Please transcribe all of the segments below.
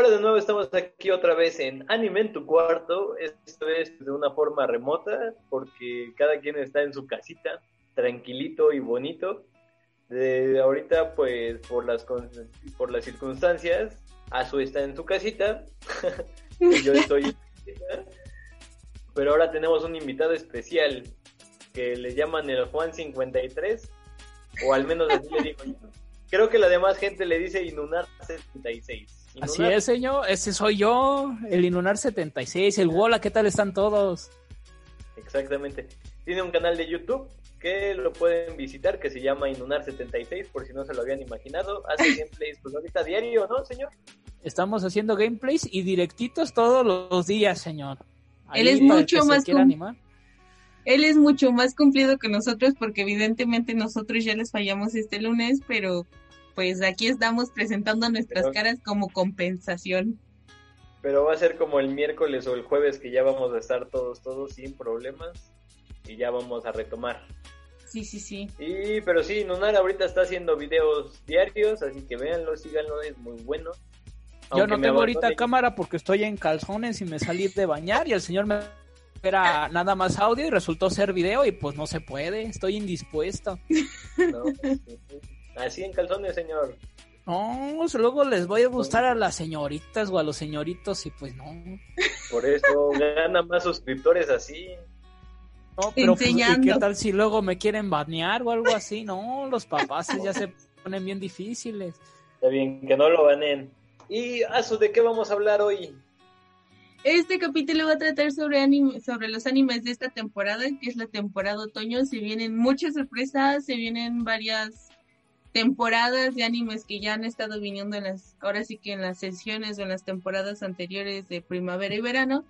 Hola de nuevo, estamos aquí otra vez en Anime en tu cuarto, esta vez de una forma remota, porque cada quien está en su casita, tranquilito y bonito. De ahorita, pues, por las, por las circunstancias, Azu está en su casita, y yo estoy Pero ahora tenemos un invitado especial, que le llaman el Juan 53, o al menos así le digo yo. Creo que la demás gente le dice Inunar 76. Así es, señor. Ese soy yo, el Inunar 76, el Wola. ¿Qué tal están todos? Exactamente. Tiene un canal de YouTube que lo pueden visitar que se llama Inunar 76 por si no se lo habían imaginado. Hace gameplays pues ahorita diario, ¿no, señor? Estamos haciendo gameplays y directitos todos los días, señor. Él es mucho más Él es mucho más cumplido que nosotros porque evidentemente nosotros ya les fallamos este lunes, pero pues aquí estamos presentando nuestras caras como compensación. Pero va a ser como el miércoles o el jueves que ya vamos a estar todos, todos sin problemas y ya vamos a retomar. Sí, sí, sí. Y, pero sí, Nunar ahorita está haciendo videos diarios, así que véanlo, síganlo, es muy bueno. Yo no tengo ahorita cámara porque estoy en calzones y me salí de bañar y el señor me era nada más audio y resultó ser video y pues no se puede, estoy indispuesto. No, Así en calzones, señor. No, pues luego les voy a gustar a las señoritas o a los señoritos y pues no. Por eso gana más suscriptores así. No, pero pues, ¿qué tal si luego me quieren banear o algo así? No, los papás ya se ponen bien difíciles. Está bien, que no lo banen. ¿Y Azu, de qué vamos a hablar hoy? Este capítulo va a tratar sobre anime, sobre los animes de esta temporada, que es la temporada otoño. Se vienen muchas sorpresas, se vienen varias temporadas de animes que ya han estado viniendo en las, ahora sí que en las sesiones o en las temporadas anteriores de primavera y verano,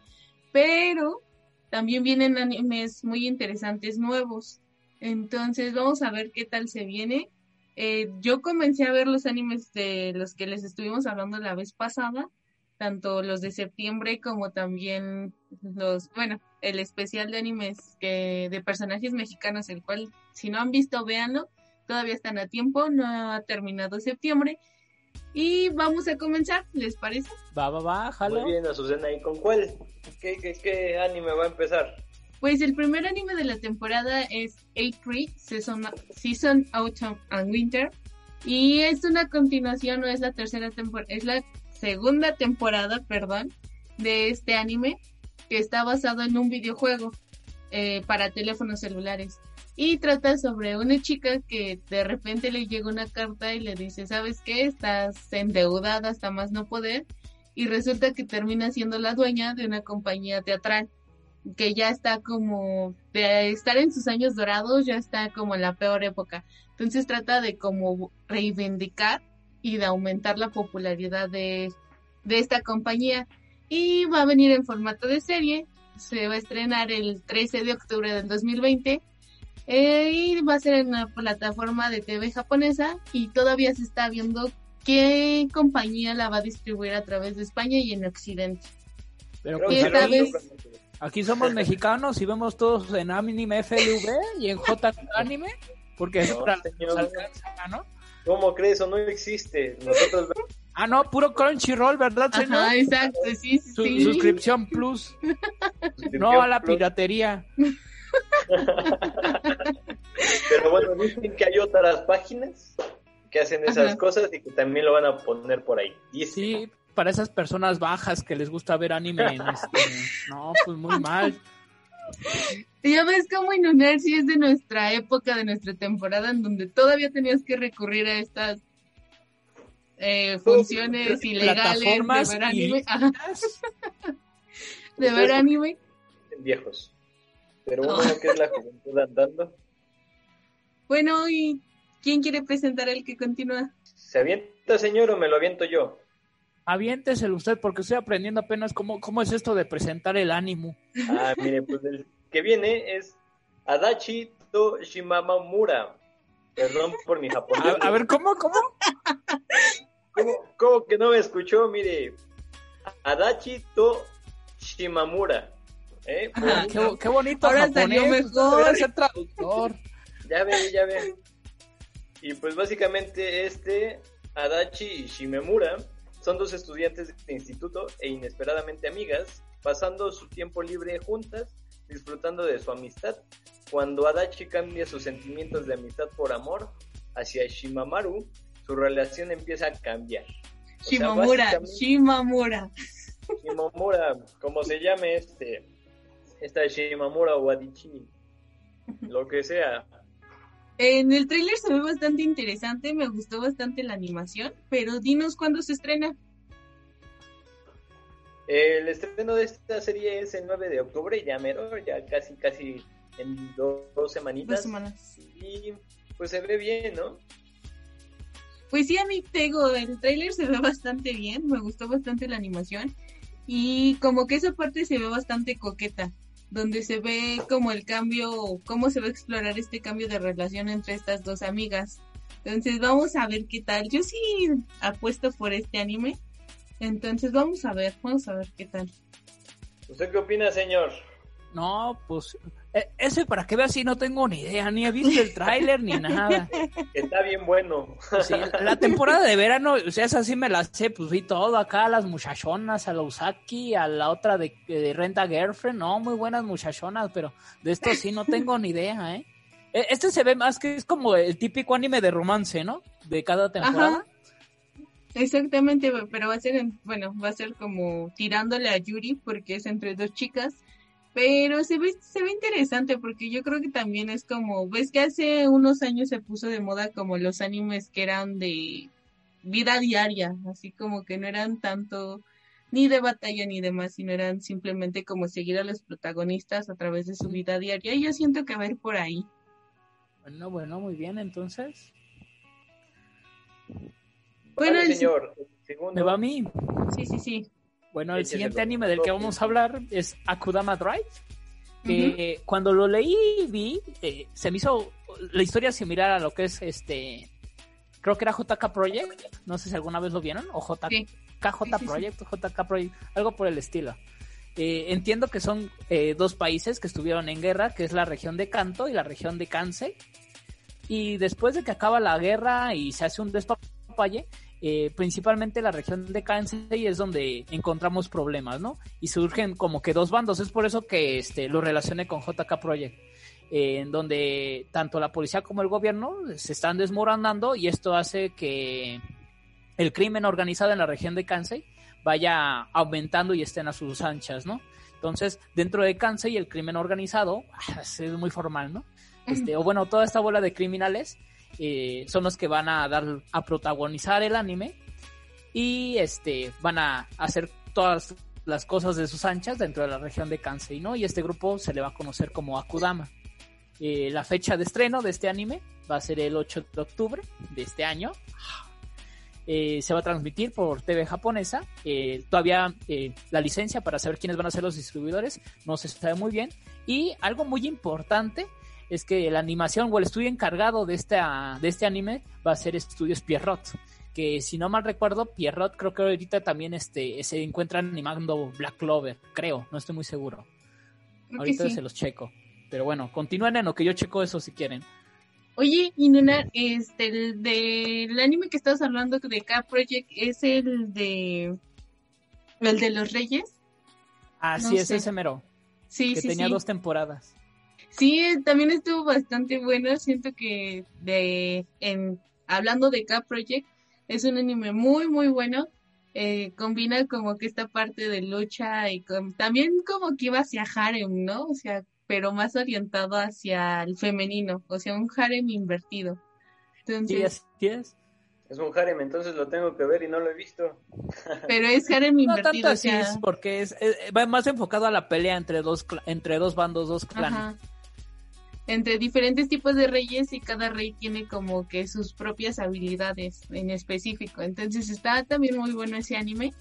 pero también vienen animes muy interesantes nuevos. Entonces vamos a ver qué tal se viene. Eh, yo comencé a ver los animes de los que les estuvimos hablando la vez pasada, tanto los de septiembre como también los, bueno, el especial de animes que, de personajes mexicanos, el cual si no han visto, véanlo todavía están a tiempo, no ha terminado septiembre. Y vamos a comenzar, ¿les parece? Va, va, va, jalo. Muy bien, Azucena, ¿y con cuál? ¿Qué, qué, anime va a empezar? Pues el primer anime de la temporada es A3, Season, Season Autumn and Winter. Y es una continuación, no es la tercera temporada, es la segunda temporada, perdón, de este anime que está basado en un videojuego eh, para teléfonos celulares y trata sobre una chica que de repente le llega una carta y le dice, ¿sabes qué? Estás endeudada hasta más no poder y resulta que termina siendo la dueña de una compañía teatral que ya está como de estar en sus años dorados, ya está como en la peor época. Entonces trata de como reivindicar y de aumentar la popularidad de, de esta compañía. Y va a venir en formato de serie, se va a estrenar el 13 de octubre del 2020 eh, y va a ser en una plataforma de TV japonesa y todavía se está viendo qué compañía la va a distribuir a través de España y en Occidente. Pero pues vez... aquí somos mexicanos y vemos todos en Anime FLV y en J Anime, porque eso ¿no? ¿Cómo crees? Eso no existe. Nosotros Ah, no, puro Crunchyroll, ¿verdad, señor? Ah, exacto, sí, sí. Suscripción Plus. no a la piratería. Pero bueno, dicen que hay otras páginas que hacen esas cosas y que también lo van a poner por ahí. Y Sí, para esas personas bajas que les gusta ver anime. Este, no, pues muy mal. Ya ves cómo Inuner si es de nuestra época, de nuestra temporada, en donde todavía tenías que recurrir a estas eh, funciones ilegales de ver anime. de ver anime. Viejos. Pero bueno, ¿qué es la juventud andando? Bueno, ¿y quién quiere presentar el que continúa? ¿Se avienta, señor, o me lo aviento yo? Aviénteselo usted, porque estoy aprendiendo apenas cómo, cómo es esto de presentar el ánimo. Ah, mire, pues el que viene es Adachi to Shimamura. Perdón por mi japonés. A, ver, ¿cómo, cómo? ¿cómo? ¿Cómo que no me escuchó? Mire, Adachi to Shimamura. ¿Eh? qué, bonito Ahora japonés, mejor. ser traductor. Ya ve, ya ve. Y pues básicamente este Adachi Shimemura Son dos estudiantes de instituto e inesperadamente amigas, pasando su tiempo libre juntas, disfrutando de su amistad. Cuando Adachi cambia sus sentimientos de amistad por amor hacia Shimamaru, su relación empieza a cambiar. Shimamura, Shimamura. Shimamura, como se llame este, esta Shimamura o Adichini, lo que sea. En el tráiler se ve bastante interesante, me gustó bastante la animación, pero dinos cuándo se estrena. El estreno de esta serie es el 9 de octubre, ya mero, ya casi, casi en dos, semanitas. Dos semanas. Y pues se ve bien, ¿no? Pues sí, a mí tengo, el tráiler se ve bastante bien, me gustó bastante la animación y como que esa parte se ve bastante coqueta, donde se ve como el cambio, cómo se va a explorar este cambio de relación entre estas dos amigas. Entonces vamos a ver qué tal. Yo sí apuesto por este anime. Entonces vamos a ver, vamos a ver qué tal. ¿Usted qué opina, señor? No, pues eh, ese para que veas si no tengo ni idea, ni he visto el tráiler ni nada. Está bien bueno. Sí, la temporada de verano, o sea, esa sí me la sé, pues vi todo acá, a las muchachonas, a la Usaki, a la otra de, de Renta Girlfriend, no, muy buenas muchachonas, pero de esto sí no tengo ni idea, ¿eh? E, este se ve más que es como el típico anime de romance, ¿no? De cada temporada. Exactamente, pero va a ser, bueno, va a ser como tirándole a Yuri porque es entre dos chicas pero se ve, se ve interesante porque yo creo que también es como, ves que hace unos años se puso de moda como los animes que eran de vida diaria, así como que no eran tanto ni de batalla ni demás, sino eran simplemente como seguir a los protagonistas a través de su vida diaria. Y yo siento que va a ir por ahí. Bueno, bueno, muy bien, entonces. Bueno, señor. ¿Me va a mí? Sí, sí, sí. Bueno, el siguiente anime del que vamos a hablar es Akudama Drive. Que cuando lo leí vi, eh, se me hizo la historia similar a lo que es este. Creo que era JK Project. No sé si alguna vez lo vieron. O JK, Project, JK Project, algo por el estilo. Eh, entiendo que son eh, dos países que estuvieron en guerra, que es la región de Kanto y la región de Kansei. Y después de que acaba la guerra y se hace un despapalle, eh, principalmente la región de Kansai es donde encontramos problemas, ¿no? Y surgen como que dos bandos, es por eso que este, lo relacioné con JK Project, eh, en donde tanto la policía como el gobierno se están desmoronando y esto hace que el crimen organizado en la región de Kansai vaya aumentando y estén a sus anchas, ¿no? Entonces, dentro de Kansai el crimen organizado, es muy formal, ¿no? Este, o bueno, toda esta bola de criminales eh, son los que van a dar a protagonizar el anime y este van a hacer todas las cosas de sus anchas dentro de la región de Kansai, ¿no? Y este grupo se le va a conocer como Akudama. Eh, la fecha de estreno de este anime va a ser el 8 de octubre de este año. Eh, se va a transmitir por TV japonesa. todavía la licencia para saber quiénes van a ser los distribuidores no se sabe muy bien. Y algo muy importante es que la animación o el estudio encargado de, esta, de este anime va a ser Estudios Pierrot. Que si no mal recuerdo, Pierrot creo que ahorita también este, se encuentra animando Black Clover, creo, no estoy muy seguro. ahorita se los checo. Pero bueno, continúen en lo que yo checo eso si quieren. Oye, y Nuna, este, el del anime que estás hablando de K Project es el de el de los Reyes. Ah, sí, es ese mero. Sí, que tenía dos temporadas. Sí, también estuvo bastante bueno. Siento que de en hablando de K-Project, es un anime muy, muy bueno. Eh, combina como que esta parte de lucha y también como que iba hacia harem, ¿no? O sea, pero más orientado hacia el femenino, o sea, un harem invertido. Entonces, sí, es. Es un harem, entonces lo tengo que ver y no lo he visto. Pero es harem invertido. No tanto porque es, va más enfocado a la pelea entre dos entre dos bandos, dos clanes entre diferentes tipos de reyes y cada rey tiene como que sus propias habilidades en específico. Entonces está también muy bueno ese anime.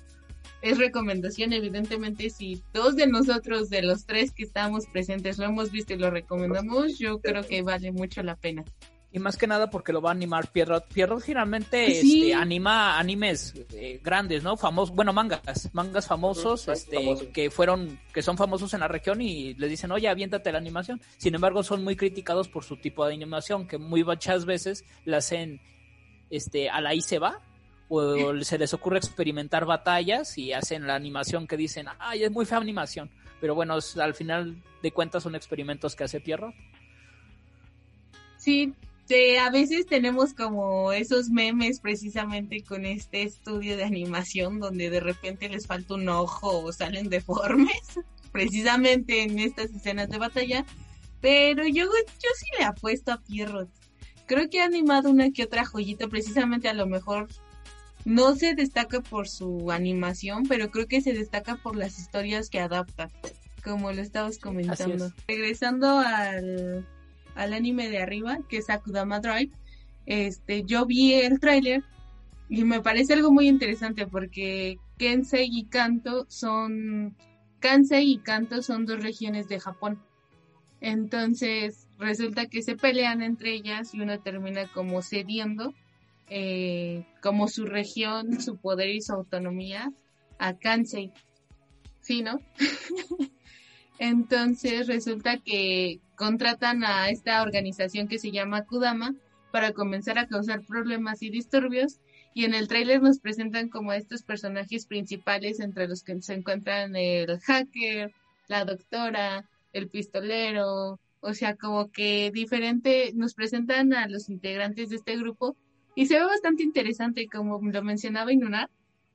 Es recomendación, evidentemente, si dos de nosotros, de los tres que estamos presentes, lo hemos visto y lo recomendamos, yo creo que vale mucho la pena. Y más que nada porque lo va a animar Pierrot. Pierrot finalmente este, anima animes eh, grandes, ¿no? Famosos, bueno, mangas, mangas famosos, este, que fueron, que son famosos en la región y les dicen, oye, aviéntate la animación. Sin embargo, son muy criticados por su tipo de animación, que muy muchas veces la hacen, este, a la y se va, o se les ocurre experimentar batallas y hacen la animación que dicen, ay, es muy fea animación, pero bueno, al final de cuentas son experimentos que hace Pierro. Sí, a veces tenemos como esos memes precisamente con este estudio de animación donde de repente les falta un ojo o salen deformes, precisamente en estas escenas de batalla, pero yo, yo sí le apuesto a Pierrot. Creo que ha animado una que otra joyita, precisamente a lo mejor no se destaca por su animación, pero creo que se destaca por las historias que adapta, como lo estabas comentando. Regresando al al anime de arriba, que es Akudama Drive, este, yo vi el tráiler y me parece algo muy interesante porque Kensei y Kanto son Kansei y Kanto son dos regiones de Japón. Entonces resulta que se pelean entre ellas y uno termina como cediendo eh, como su región, su poder y su autonomía a Kansei. ¿Sí, no? Entonces resulta que contratan a esta organización que se llama Kudama para comenzar a causar problemas y disturbios y en el tráiler nos presentan como estos personajes principales entre los que se encuentran el hacker, la doctora, el pistolero, o sea, como que diferente, nos presentan a los integrantes de este grupo y se ve bastante interesante, como lo mencionaba Inunar,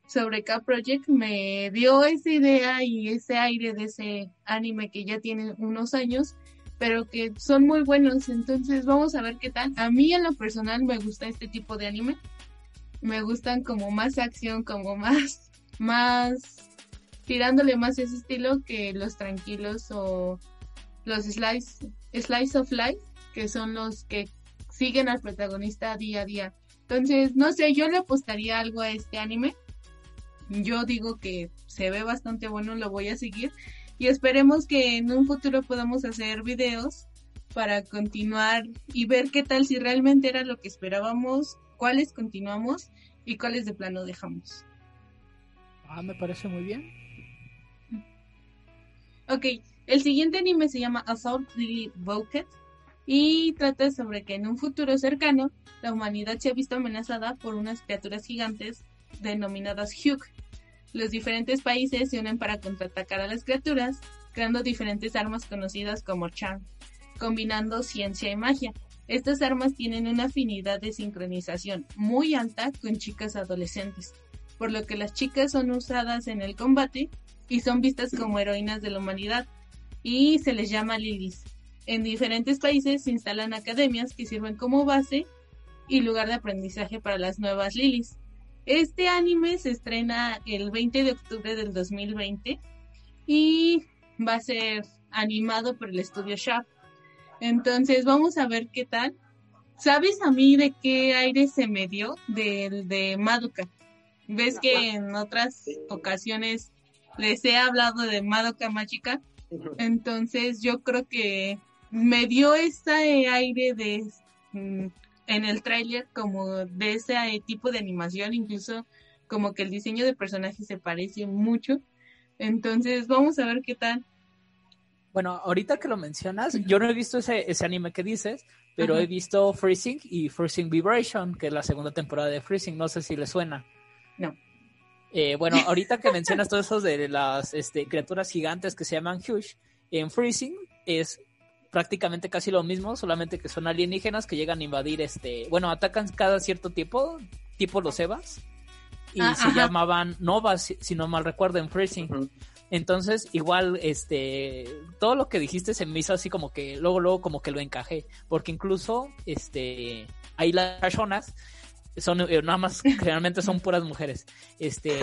sobre K-Project me dio esa idea y ese aire de ese anime que ya tiene unos años, pero que son muy buenos. Entonces vamos a ver qué tal. A mí en lo personal me gusta este tipo de anime. Me gustan como más acción, como más, más tirándole más ese estilo que los tranquilos o los slice, slice of life, que son los que siguen al protagonista día a día. Entonces, no sé, yo le apostaría algo a este anime yo digo que se ve bastante bueno, lo voy a seguir y esperemos que en un futuro podamos hacer videos para continuar y ver qué tal si realmente era lo que esperábamos, cuáles continuamos y cuáles de plano dejamos. Ah, me parece muy bien. Ok, el siguiente anime se llama Assault the Bucket y trata sobre que en un futuro cercano la humanidad se ha visto amenazada por unas criaturas gigantes denominadas Hugh. Los diferentes países se unen para contraatacar a las criaturas, creando diferentes armas conocidas como Charm, combinando ciencia y magia. Estas armas tienen una afinidad de sincronización muy alta con chicas adolescentes, por lo que las chicas son usadas en el combate y son vistas como heroínas de la humanidad, y se les llama lilies. En diferentes países se instalan academias que sirven como base y lugar de aprendizaje para las nuevas lilies. Este anime se estrena el 20 de octubre del 2020 y va a ser animado por el estudio Shaft. Entonces vamos a ver qué tal. ¿Sabes a mí de qué aire se me dio? Del de Madoka. ¿Ves que en otras ocasiones les he hablado de Madoka Mágica? Entonces yo creo que me dio ese aire de mm, en el tráiler como de ese tipo de animación, incluso como que el diseño de personajes se parece mucho. Entonces, vamos a ver qué tal. Bueno, ahorita que lo mencionas, yo no he visto ese, ese anime que dices, pero he visto Freezing y Freezing Vibration, que es la segunda temporada de Freezing. No sé si le suena. No. Eh, bueno, ahorita que mencionas todo eso de las este, criaturas gigantes que se llaman Huge, en Freezing es prácticamente casi lo mismo, solamente que son alienígenas que llegan a invadir este, bueno, atacan cada cierto tiempo, tipo los Evas, y ah, se llamaban Novas, si no mal recuerdo, en Freezing. Entonces, igual, este, todo lo que dijiste se me hizo así como que, luego, luego como que lo encajé, porque incluso, este, ahí las personas son eh, nada más generalmente son puras mujeres este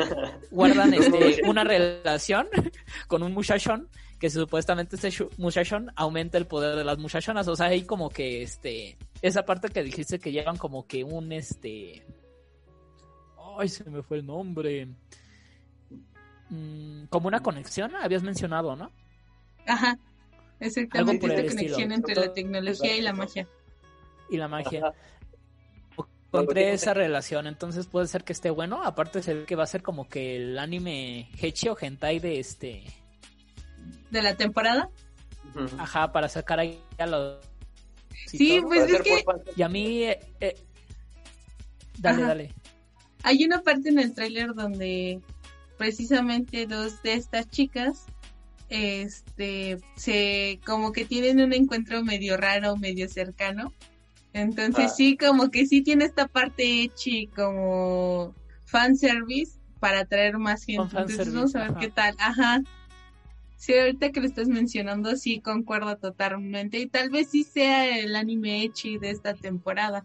guardan este una relación con un muchachón que supuestamente este muchachón aumenta el poder de las muchachonas. O sea, hay como que este. Esa parte que dijiste que llevan como que un este. Ay, se me fue el nombre. Mm, como una conexión, habías mencionado, ¿no? Ajá. Exactamente, esta conexión entre la tecnología y la magia. Y la magia. Encontré esa relación, entonces puede ser que esté bueno. Aparte, se ve que va a ser como que el anime Hechi o Hentai de este de la temporada. Ajá, para sacar ahí a los... Sí, pues es que... Y a mí... Eh, eh, dale, dale. hay una parte en el tráiler donde precisamente dos de estas chicas este se como que tienen un encuentro medio raro, medio cercano. Entonces Ah. sí, como que sí tiene esta parte hecha como fanservice para atraer más gente. Entonces vamos a ver ajá. qué tal. Ajá. Sí, ahorita que lo estás mencionando, sí concuerdo totalmente. Y tal vez sí sea el anime Echi de esta temporada.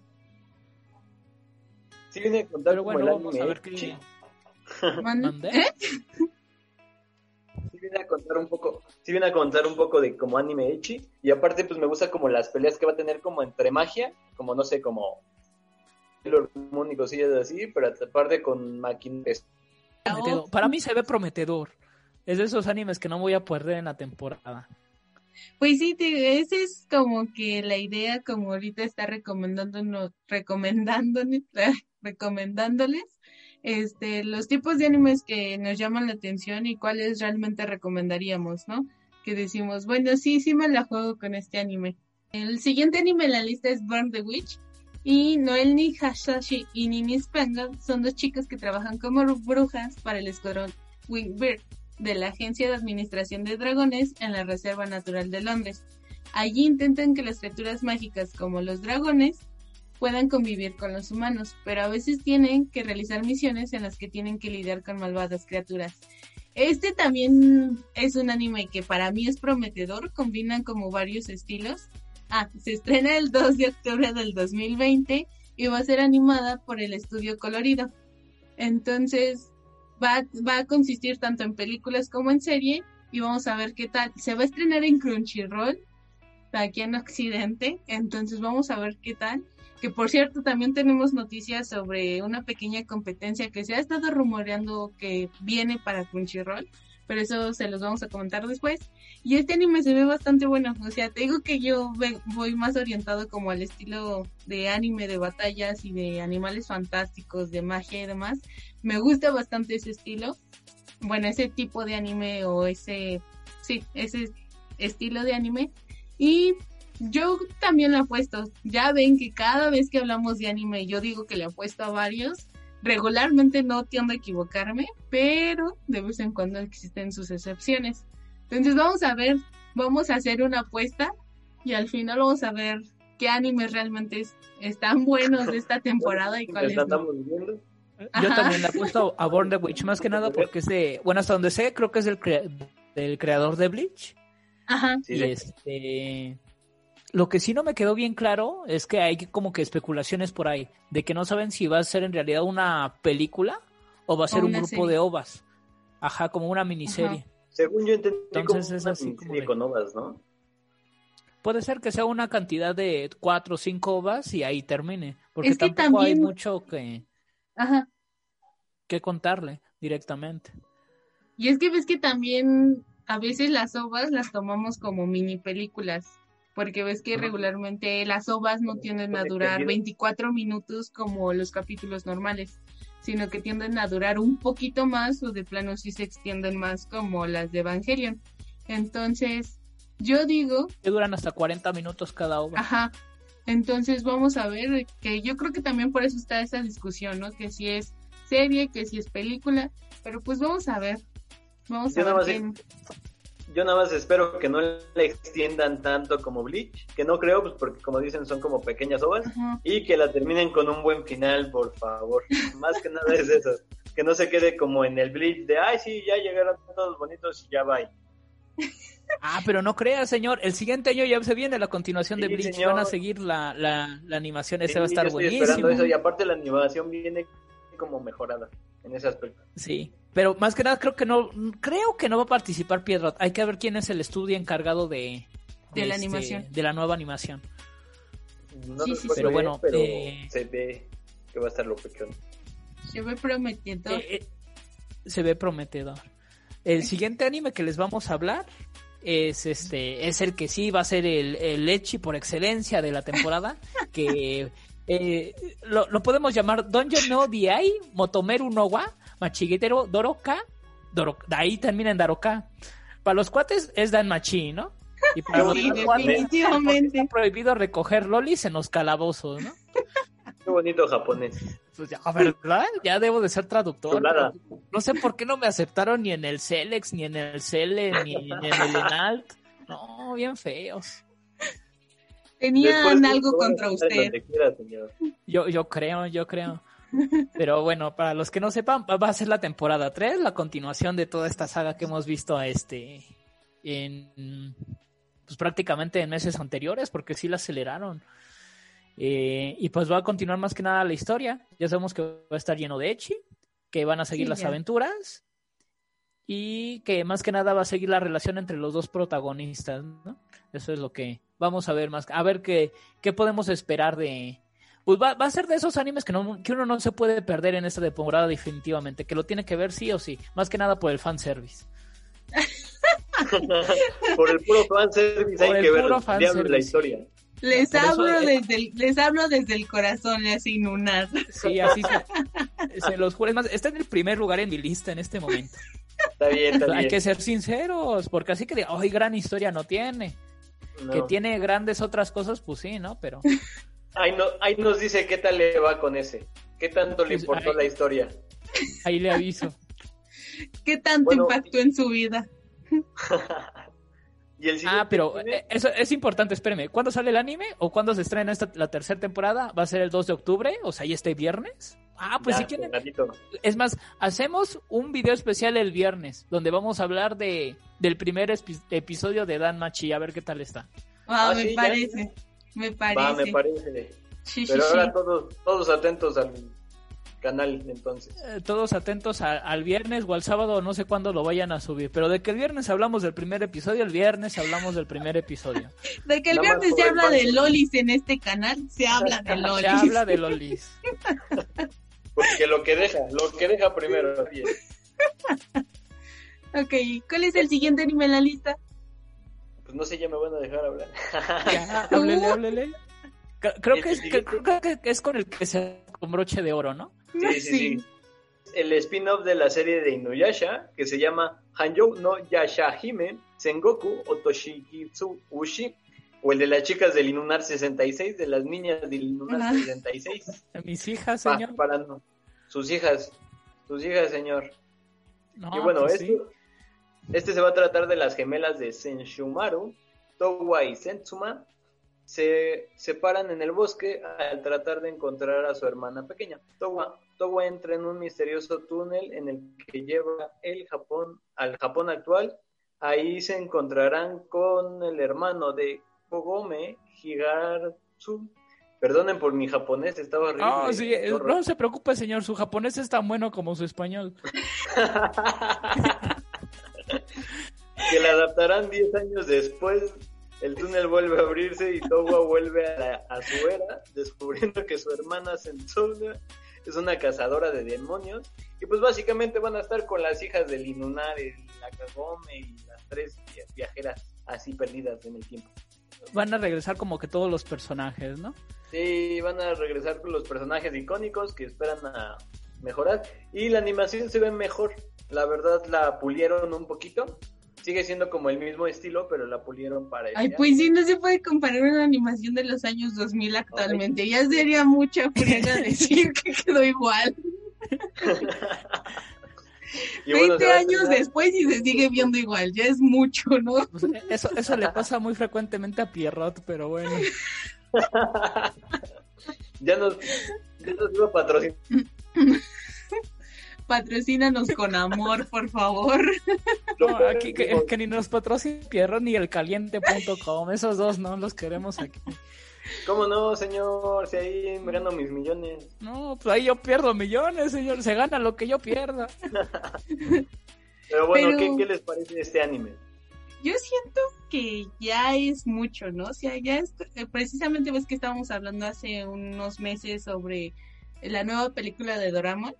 Sí viene a contar Pero como bueno, el vamos anime a ver qué... Echi. ¿Mande? ¿Mandé? ¿Eh? Sí viene a contar un poco, sí viene a contar un poco de como anime Echi. Y aparte, pues me gusta como las peleas que va a tener como entre magia, como no sé, como Sailor Moon y cosillas así, pero aparte con máquinas. Prometedor. Para mí se ve prometedor. Es de esos animes que no voy a perder en la temporada. Pues sí, esa es como que la idea, como ahorita está recomendándonos, recomendándonos, recomendándoles, este, los tipos de animes que nos llaman la atención y cuáles realmente recomendaríamos, ¿no? Que decimos, bueno, sí, sí me la juego con este anime. El siguiente anime en la lista es Burn the Witch. Y Noel ni Hasashi y Nini Spangle son dos chicas que trabajan como brujas para el escuadrón Wingbeard de la Agencia de Administración de Dragones en la Reserva Natural de Londres. Allí intentan que las criaturas mágicas como los dragones puedan convivir con los humanos, pero a veces tienen que realizar misiones en las que tienen que lidiar con malvadas criaturas. Este también es un anime que para mí es prometedor, combinan como varios estilos. Ah, se estrena el 2 de octubre del 2020 y va a ser animada por el estudio Colorido. Entonces, va, va a consistir tanto en películas como en serie y vamos a ver qué tal. Se va a estrenar en Crunchyroll, aquí en Occidente, entonces vamos a ver qué tal. Que por cierto, también tenemos noticias sobre una pequeña competencia que se ha estado rumoreando que viene para Crunchyroll, pero eso se los vamos a comentar después. Y este anime se ve bastante bueno, o sea, te digo que yo voy más orientado como al estilo de anime de batallas y de animales fantásticos, de magia y demás. Me gusta bastante ese estilo. Bueno, ese tipo de anime o ese, sí, ese estilo de anime. Y yo también le apuesto. Ya ven que cada vez que hablamos de anime, yo digo que le apuesto a varios. Regularmente no tiendo a equivocarme, pero de vez en cuando existen sus excepciones. Entonces vamos a ver, vamos a hacer una apuesta y al final vamos a ver qué animes realmente es- están buenos de esta temporada y cuáles no. Viendo. Yo también le apuesto a Born the Witch, más que nada porque es de, bueno, hasta donde sé, creo que es del, crea- del creador de Bleach. Ajá. Sí, y de- este, lo que sí no me quedó bien claro es que hay como que especulaciones por ahí, de que no saben si va a ser en realidad una película o va a ser un grupo serie. de ovas. Ajá, como una miniserie. Según yo entendí Entonces como es una así como miniserie de- con ovas, ¿no? Puede ser que sea una cantidad de cuatro o cinco ovas y ahí termine, porque Es que tampoco hay también- mucho que, Ajá. que contarle directamente. Y es que ves que también a veces las ovas las tomamos como mini películas, porque ves que regularmente las ovas no tienden a durar extendido. 24 minutos como los capítulos normales, sino que tienden a durar un poquito más o de plano sí se extienden más como las de Evangelion. Entonces, yo digo Que duran hasta 40 minutos cada ova. Ajá. Entonces vamos a ver que yo creo que también por eso está esa discusión, ¿no? Que si es serie, que si es película, pero pues vamos a ver. Vamos Yo a ver. Yo nada más espero que no le extiendan tanto como Bleach, que no creo, pues porque como dicen son como pequeñas ovas, Ajá. y que la terminen con un buen final, por favor. Más que nada es eso, que no se quede como en el Bleach de, ay, sí, ya llegaron todos bonitos y ya va. Ah, pero no creas, señor. El siguiente año ya se viene la continuación de Bleach. señor. Van a seguir la, la, la animación. Ese Sí, va a estar yo estoy buenísimo. esperando eso, y aparte la animación viene como mejorada en ese aspecto. Sí, pero más que nada creo que no, creo que no va a participar Piedrot. Hay que ver quién es el estudio encargado de, De la este, animación. de la nueva animación. No Sí, sí. Pero bien, bueno, pero eh, se ve que va a estar lo pechón. Se ve prometiendo. Eh, eh, se ve prometedor. El siguiente anime que les vamos a hablar es este, es el que sí va a ser el, el Echi por excelencia de la temporada, que eh, lo, lo podemos llamar Dungeon no Di Motomeru no wa Machigetero Doroka, Doro, de ahí termina en Daroka. Para los cuates es Dan Machi, ¿no? Y para los Sí, definitivamente. está prohibido recoger lolis en los calabozos, ¿no? Qué bonito japonés. pues ya, ¿verdad? Ya debo de ser traductor. No sé por qué no me aceptaron ni en el Celex, ni en el Cele, ni en el Enalt. No, bien feos. Tenían Después, algo a contra usted. donde quiera, señor. Yo, yo creo, yo creo. Pero bueno, para los que no sepan, va a ser la temporada 3, la continuación de toda esta saga que hemos visto este en pues prácticamente en meses anteriores, porque sí la aceleraron. Eh, y pues va a continuar más que nada la historia. Ya sabemos que va a estar lleno de Echi, que van a seguir Sí, las ya. aventuras y que más que nada va a seguir la relación entre los dos protagonistas, ¿no? Eso es lo que vamos a ver más, a ver qué, qué podemos esperar de... Pues va, va a ser de esos animes que, no, que uno no se puede perder en esta temporada definitivamente, que lo tiene que ver sí o sí, más que nada por el fanservice. Por el puro fanservice Por hay que ver puro el diablo de la fanservice. historia. Les Por eso, hablo eh, desde el, les hablo desde el corazón, así Nunar. Sí, así se, se los juro. Es más, está en el primer lugar en mi lista en este momento. Está bien, está bien. Hay que ser sinceros, porque así que, ay, gran historia no tiene. No. Que tiene grandes otras cosas, pues sí, ¿no? Pero Ahí, no, ahí nos dice qué tal le va con ese. ¿Qué tanto le Pues, importó ahí- la historia? ahí le aviso. ¿Qué tanto Bueno, impactó en su vida? y el siguiente Ah, pero anime, eh, eso es importante, espéreme. ¿Cuándo sale el anime o cuándo se estrena esta, la tercera temporada? ¿Va a ser el 2 de octubre? O sea, ¿y este viernes? Ah, pues ya, si quieren. Es más, hacemos un video especial el viernes, donde vamos a hablar de del primer episodio de Dan Machi, a ver qué tal está. Ah, Ah, me sí, ya. parece. Me parece. Va, me parece. Sí, sí, Pero sí. ahora todos, todos atentos al canal, entonces. Eh, todos atentos a- al viernes o al sábado, no sé cuándo lo vayan a subir, pero de que el viernes hablamos del primer episodio, el viernes hablamos del primer episodio. De que el Nada viernes se el habla de lolis en este canal, se habla de lolis. Se habla de Lolis. Porque lo que deja, lo que deja primero. Ok, ¿cuál es el siguiente anime en la lista? Pues no sé, ya me van a dejar hablar. Ya, háblele, háblele. Cre- Creo que, es, creo que es con el que se con broche de oro, ¿no? Sí, sí, sí. El spin-off de la serie de Inuyasha, que se llama Hanjou no Yashahime Sengoku Otoshikitsu Ushi, o el de las chicas del Inunar 66, de las niñas del Inunar Ajá. 66. Mis hijas, Pa- señor. para no- sus hijas, sus hijas, señor. No, y bueno, pues este, sí. este se va a tratar de las gemelas de Senshumaru, Towa y Sensuma. Se separan en el bosque al tratar de encontrar a su hermana pequeña. Towa, Towa entra en un misterioso túnel en el que lleva el Japón al Japón actual. Ahí se encontrarán con el hermano de Kogome, Higatsu. Perdonen por mi japonés, estaba horrible. Ah, sí, eh, no se preocupe, señor. Su japonés es tan bueno como su español. que la adaptarán 10 años después. El túnel vuelve a abrirse y Towa vuelve a, la- a su era, descubriendo que su hermana Sensouga es una cazadora de demonios. Y pues básicamente van a estar con las hijas del Inunar, el- la Kagome y las tres via- viajeras así perdidas en el tiempo. Van a regresar como que todos los personajes, ¿no? Sí, van a regresar con los personajes icónicos que esperan a mejorar. Y la animación se ve mejor. La verdad la pulieron un poquito. Sigue siendo como el mismo estilo, pero la pulieron para Ay, este pues sí, no se puede comparar una animación de los años 2000 actualmente. Ya sería mucha friega decir que quedó igual. Y bueno, 20 se va a años después y se sigue viendo igual. Ya es mucho, ¿no? Pues, eh, eso, eso le pasa muy frecuentemente a Pierrot, pero bueno. ya nos, ya nos iba a patrocinar. Patrocínanos con amor, por favor. No, aquí que- que ni nos patrocina Pierrot ni el caliente.com. Esos dos no los queremos aquí. ¿Cómo no, señor? Si ahí me gano mis millones. No, pues ahí yo pierdo millones, señor. Se gana lo que yo pierda. Pero bueno, Pero- ¿qué, qué les parece este anime? Yo siento que ya es mucho, ¿no? O sea, ya es, eh, precisamente ves que estábamos hablando hace unos meses sobre la nueva película de Doraemon.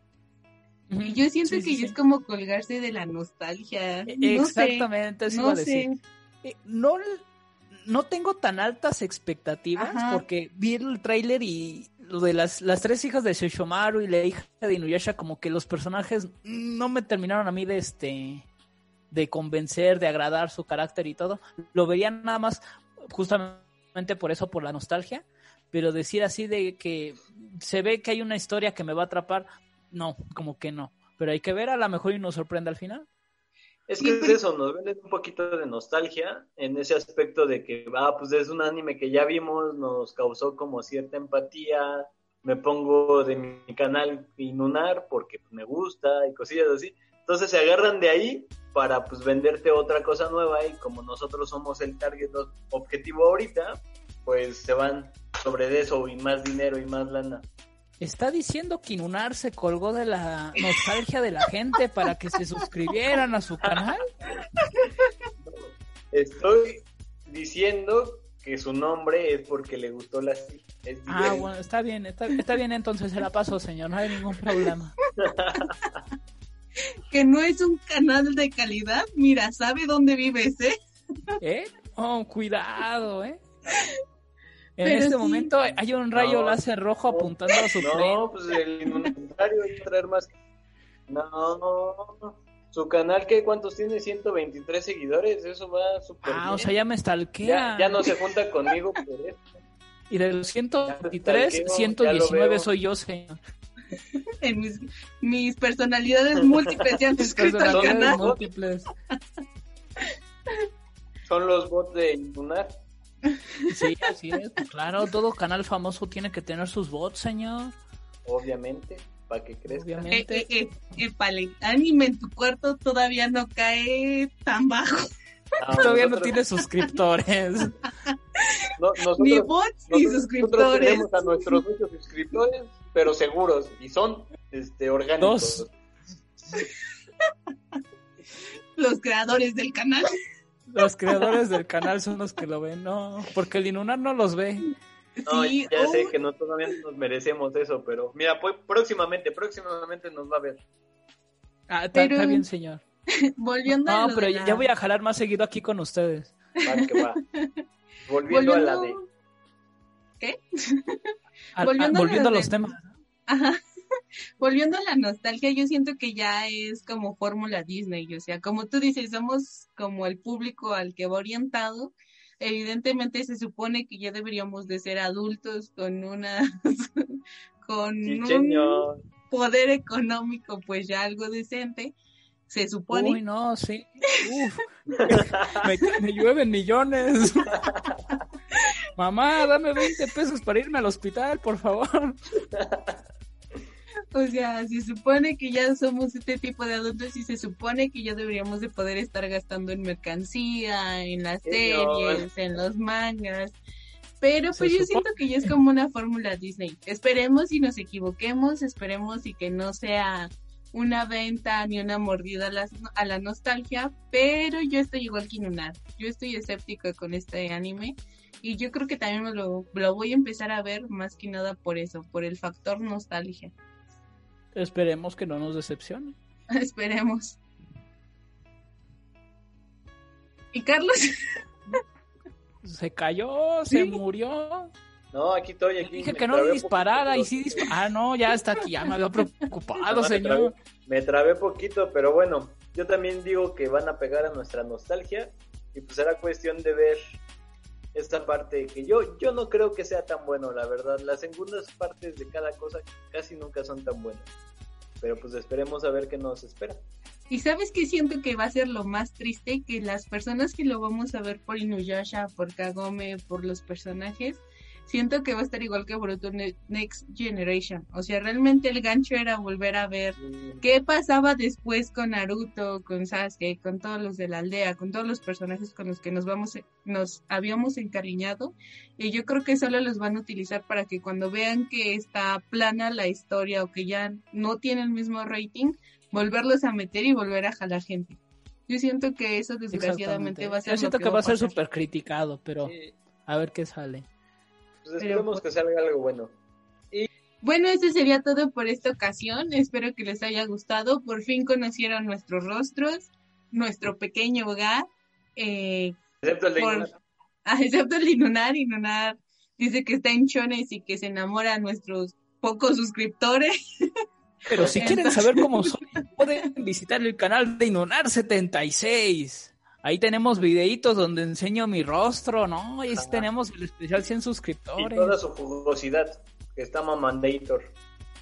Y yo siento Sí, que sí, ya sí. es como colgarse de la nostalgia. No sé, Exactamente, iba no a decir. sé. Eh, No, no tengo tan altas expectativas Ajá. porque vi el tráiler y lo de las, las tres hijas de Shoshomaru y la hija de Inuyasha, como que los personajes no me terminaron a mí de este de convencer, de agradar su carácter y todo. Lo veía nada más justamente por eso, por la nostalgia. pero decir así de que se ve que hay una historia que me va a atrapar, no, como que no. Pero hay que ver, a lo mejor y nos sorprende al final. Es que es eso, nos venden un poquito de nostalgia en ese aspecto de que, ah, pues es un anime que ya vimos, nos causó como cierta empatía, me pongo de mi canal Inunar porque me gusta y cosillas así. Entonces se agarran de ahí para pues venderte otra cosa nueva y como nosotros somos el target objetivo ahorita, pues se van sobre eso y más dinero y más lana. Está diciendo que Inunar se colgó de la nostalgia de la gente para que se suscribieran a su canal. Estoy diciendo que su nombre es porque le gustó la Ah, bueno, está bien, está, está bien entonces se la paso, señor, no hay ningún problema. que no es un canal de calidad, mira, sabe dónde vives, ¿eh? ¿Eh? Oh, cuidado, ¿eh? En este momento hay un rayo láser rojo apuntando a su No, pues el inventario hay que traer más. No, su canal, ¿qué? ¿Cuántos tiene? 123 seguidores, eso va súper Ah, o sea, ya me stalkea. Ya, ya no se junta conmigo por esto. Y de los 123, 119 soy yo, señor. En mis, mis personalidades múltiples ya han suscrito al canal. Múltiples. Son los bots de Lunar. Sí, así es. Pues claro, todo canal famoso tiene que tener sus bots, señor. Obviamente, para que crezca. Obviamente. Eh, eh, eh, eh anime en tu cuarto todavía no cae tan bajo. todavía no tiene suscriptores. ni bots ni suscriptores. tenemos a nuestros muchos suscriptores, pero seguros y son este orgánicos. Los creadores del canal. Los creadores del canal son los que lo ven, no, porque el Inunar no los ve. No, ya sé que no todavía nos merecemos eso, pero mira, pues próximamente, próximamente nos va a ver. Ah, está, bien, señor. Volviendo no, pero ya voy a jalar más seguido aquí con ustedes. Va, que va. Volviendo, a la de. ¿Qué? volviendo, a, los temas. Ajá. Volviendo a la nostalgia, yo siento que ya es como fórmula Disney, o sea, como tú dices, somos como el público al que va orientado. Evidentemente se supone que ya deberíamos de ser adultos con una con un poder económico pues ya algo decente se supone. Uy, no, sí. Uf. me, llueven millones. Mamá, dame 20 pesos para irme al hospital, por favor. O sea, se supone que ya somos este tipo de adultos y se supone que ya deberíamos de poder estar gastando en mercancía, en las series, en los mangas. Pero pues yo siento que ya es como una fórmula Disney. Esperemos y nos equivoquemos, esperemos y que no sea una venta ni una mordida a la, a la nostalgia, pero yo estoy igual que Inunar. Yo estoy escéptico con este anime y yo creo que también lo, lo voy a empezar a ver más que nada por eso, por el factor nostalgia. Esperemos que no nos decepcione. Esperemos. ¿Y Carlos? Se cayó, se murió. No, aquí estoy, aquí. Dije que no disparara y sí disparara. Ah, no, ya está aquí, ya me había preocupado, señor. Me trabé, poquito, pero bueno, yo también digo que van a pegar a nuestra nostalgia y pues será cuestión de ver esta parte que yo, yo no creo que sea tan bueno, la verdad. Las segundas partes de cada cosa casi nunca son tan buenas. Pero pues esperemos a ver qué nos espera. Y sabes que siento que va a ser lo más triste que las personas que lo vamos a ver por Inuyasha, por Kagome, por los personajes, siento que va a estar igual que Boruto Next Generation. O sea, realmente el gancho era volver a ver qué pasaba después con Naruto, con Sasuke, con todos los de la aldea, con todos los personajes con los que nos vamos, nos habíamos encariñado. Y yo creo que solo los van a utilizar para que cuando vean que está plana la historia o que ya no tiene el mismo rating, volverlos a meter y volver a jalar gente. Yo siento que eso desgraciadamente va a ser. Yo siento que, va a ser súper criticado, pero a ver qué sale. Pues esperemos que salga algo bueno. Y... Bueno, eso sería todo por esta ocasión. Espero que les haya gustado. Por fin conocieron nuestros rostros, nuestro pequeño hogar. Eh, excepto el de por... ah, excepto el de Inunar. Inunar dice que está en chones y que se enamora a nuestros pocos suscriptores. Pero si quieren saber cómo son, pueden visitar el canal de Inunar76. Ahí tenemos videitos donde enseño mi rostro, ¿no? Ahí tenemos el especial 100 suscriptores. Y toda su jugosidad, que está mamandator.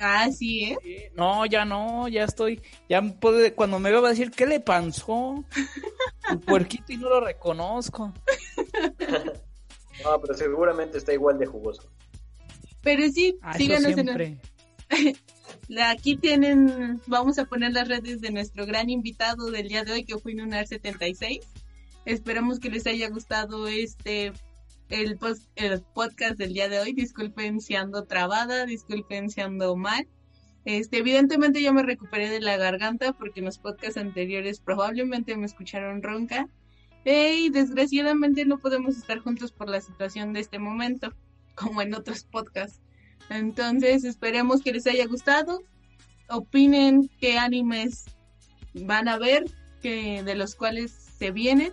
Ah, sí, ¿eh? No, ya no, ya estoy, ya puede, cuando me veo va a decir, ¿qué le pasó? Un puerquito y no lo reconozco. no, pero seguramente está igual de jugoso. Pero sí, ah, síganos en Aquí tienen, vamos a poner las redes de nuestro gran invitado del día de hoy, que fue Nunar 76. Esperamos que les haya gustado este el, el podcast del día de hoy. Disculpen si ando trabada, disculpen si ando mal. Este, evidentemente ya me recuperé de la garganta porque en los podcasts anteriores probablemente me escucharon ronca. Y desgraciadamente no podemos estar juntos por la situación de este momento, como en otros podcasts. Entonces esperemos que les haya gustado. Opinen qué animes van a ver, que, de los cuales se vienen.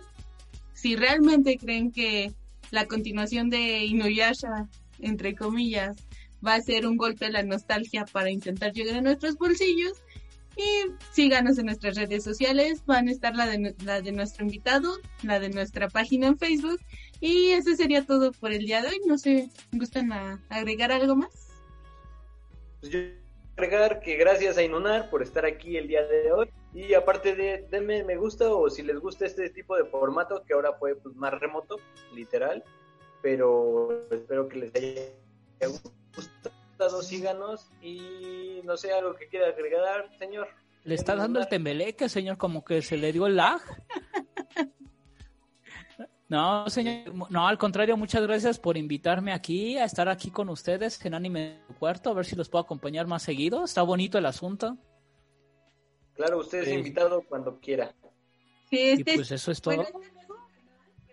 Si realmente creen que la continuación de Inuyasha, entre comillas, va a ser un golpe a la nostalgia para intentar llegar a nuestros bolsillos. Y síganos en nuestras redes sociales, van a estar la de, la de nuestro invitado, la de nuestra página en Facebook. Y eso sería todo por el día de hoy. No sé, ¿gustan agregar algo más? Pues yo agregar que gracias a Inunar por estar aquí el día de hoy. Y aparte de, denme me gusta o si les gusta este tipo de formato que ahora fue pues, más remoto, literal. Pero espero que les haya gustado, síganos y no sé, algo que quiera agregar, señor. Le está dando el tembeleque, señor, como que se le dio el lag. No, señor, no, al contrario, muchas gracias por invitarme aquí, a estar aquí con ustedes en Anime Cuarto, a ver si los puedo acompañar más seguido. Está bonito el asunto. Claro, usted es invitado cuando quiera. Sí, este pues eso es todo.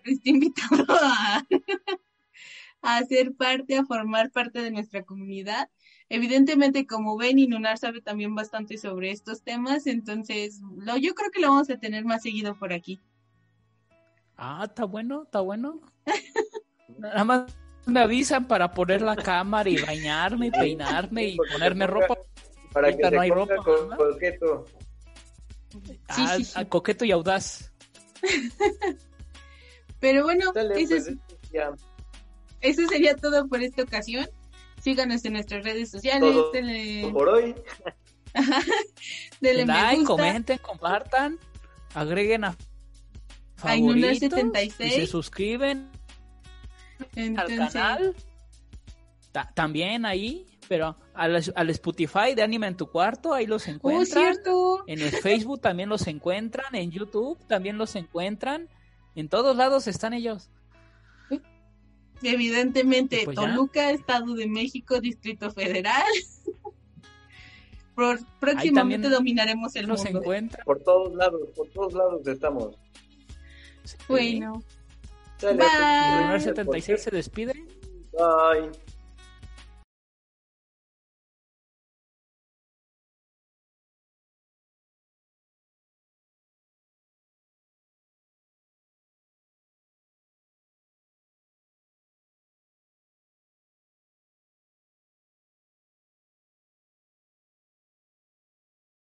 Está invitado a, a ser parte, a formar parte de nuestra comunidad. Evidentemente, como ven, Inunar sabe también bastante sobre estos temas, entonces lo, yo creo que lo vamos a tener más seguido por aquí. Ah, está bueno, está bueno. Nada más me avisan para poner la cámara y bañarme y peinarme y ponerme ropa. Para que no hay ropa. coqueto. Ah, sí, sí, coqueto y audaz. Pero bueno, eso, pues, eso, sería todo por esta ocasión. Síganos en nuestras redes sociales. Por hoy. Denle like, comenten, compartan, agreguen a favoritos 76. y se suscriben al canal. también ahí, pero al, al, Spotify de Anime en tu cuarto, ahí los oh, encuentran. En el Facebook también los encuentran, en YouTube también los encuentran. En todos lados están ellos. Evidentemente, pues Toluca, Estado de México, Distrito Federal. próximamente dominaremos el nos mundo. Encuentra. Por todos lados, por todos lados estamos. Bueno. Bye. 76 se despide. Bye.